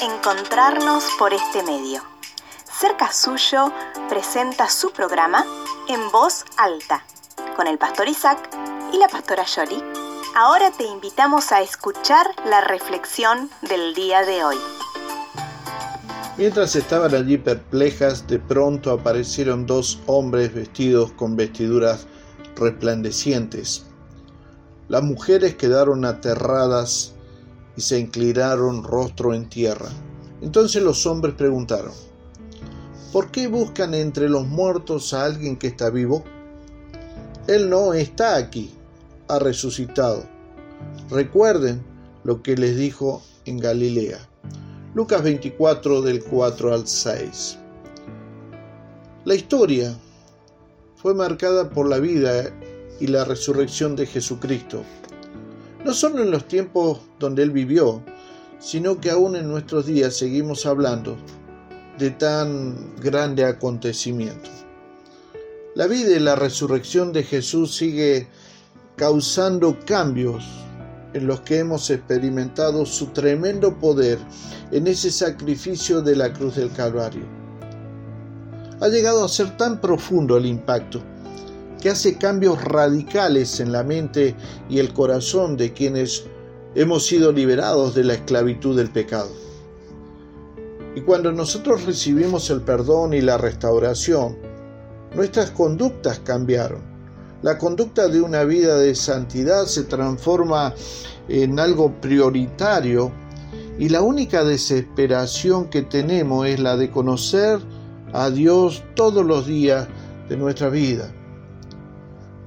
encontrarnos por este medio. Cerca Suyo presenta su programa en voz alta con el pastor Isaac y la pastora Yoli. Ahora te invitamos a escuchar la reflexión del día de hoy. Mientras estaban allí perplejas, de pronto aparecieron dos hombres vestidos con vestiduras resplandecientes. Las mujeres quedaron aterradas y se inclinaron rostro en tierra. Entonces los hombres preguntaron, ¿por qué buscan entre los muertos a alguien que está vivo? Él no está aquí, ha resucitado. Recuerden lo que les dijo en Galilea. Lucas 24 del 4 al 6. La historia fue marcada por la vida y la resurrección de Jesucristo, no solo en los tiempos donde Él vivió, sino que aún en nuestros días seguimos hablando de tan grande acontecimiento. La vida y la resurrección de Jesús sigue causando cambios en los que hemos experimentado su tremendo poder en ese sacrificio de la cruz del Calvario. Ha llegado a ser tan profundo el impacto que hace cambios radicales en la mente y el corazón de quienes hemos sido liberados de la esclavitud del pecado. Y cuando nosotros recibimos el perdón y la restauración, nuestras conductas cambiaron la conducta de una vida de santidad se transforma en algo prioritario y la única desesperación que tenemos es la de conocer a Dios todos los días de nuestra vida.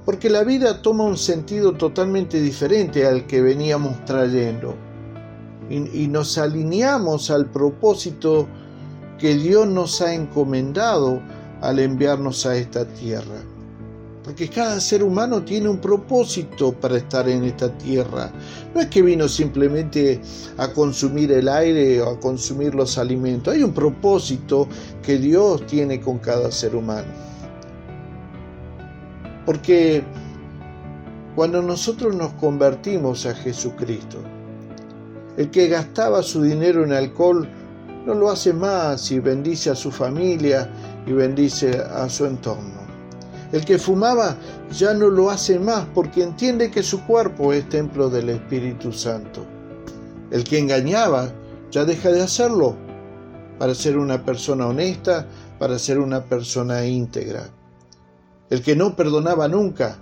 Porque la vida toma un sentido totalmente diferente al que veníamos trayendo y, nos alineamos al propósito que Dios nos ha encomendado al enviarnos a esta tierra porque cada ser humano tiene un propósito para estar en esta tierra. No es que vino simplemente a consumir el aire o a consumir los alimentos, hay un propósito que Dios tiene con cada ser humano. Porque cuando nosotros nos convertimos a Jesucristo, el que gastaba su dinero en alcohol no lo hace más y bendice a su familia y bendice a su entorno. El que fumaba ya no lo hace más porque entiende que su cuerpo es templo del Espíritu Santo. El que engañaba ya deja de hacerlo para ser una persona honesta, para ser una persona íntegra. El que no perdonaba nunca,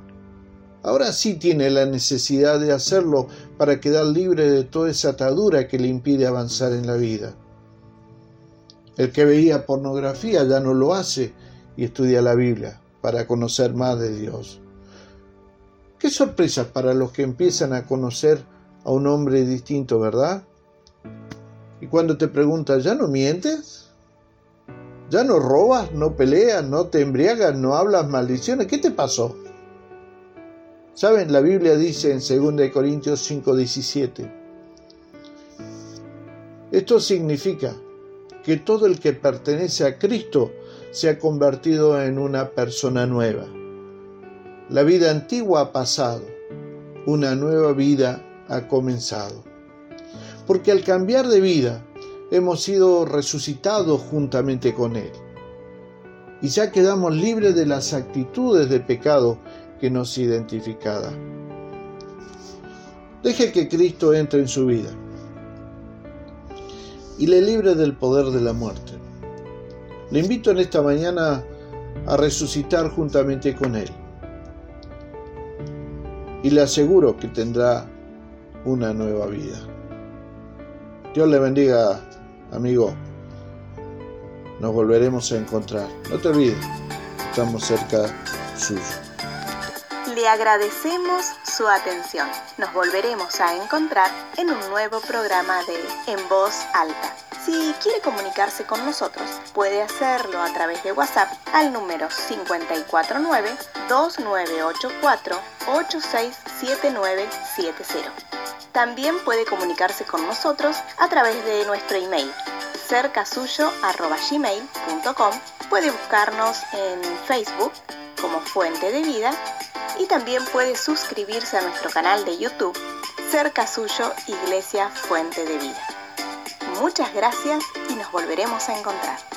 ahora sí tiene la necesidad de hacerlo para quedar libre de toda esa atadura que le impide avanzar en la vida. El que veía pornografía ya no lo hace y estudia la Biblia para conocer más de Dios. Qué sorpresa para los que empiezan a conocer a un hombre distinto, ¿verdad? Y cuando te preguntas, ¿ya no mientes? ¿Ya no robas, no peleas, no te embriagas, no hablas maldiciones? ¿Qué te pasó? ¿Saben? La Biblia dice en 2 Corintios 5:17. Esto significa que todo el que pertenece a Cristo se ha convertido en una persona nueva. La vida antigua ha pasado, una nueva vida ha comenzado. Porque al cambiar de vida hemos sido resucitados juntamente con Él. Y ya quedamos libres de las actitudes de pecado que nos identificaban. Deje que Cristo entre en su vida y le libre del poder de la muerte. Le invito en esta mañana a resucitar juntamente con Él. Y le aseguro que tendrá una nueva vida. Dios le bendiga, amigo. Nos volveremos a encontrar. No te olvides, estamos cerca suyo. Le agradecemos su atención. Nos volveremos a encontrar en un nuevo programa de En Voz Alta. Si quiere comunicarse con nosotros, puede hacerlo a través de WhatsApp al número 549-2984-867970. También puede comunicarse con nosotros a través de nuestro email cercasuyo.gmail.com Puede buscarnos en Facebook como Fuente de Vida y también puede suscribirse a nuestro canal de YouTube Cerca Suyo Iglesia Fuente de Vida. Muchas gracias y nos volveremos a encontrar.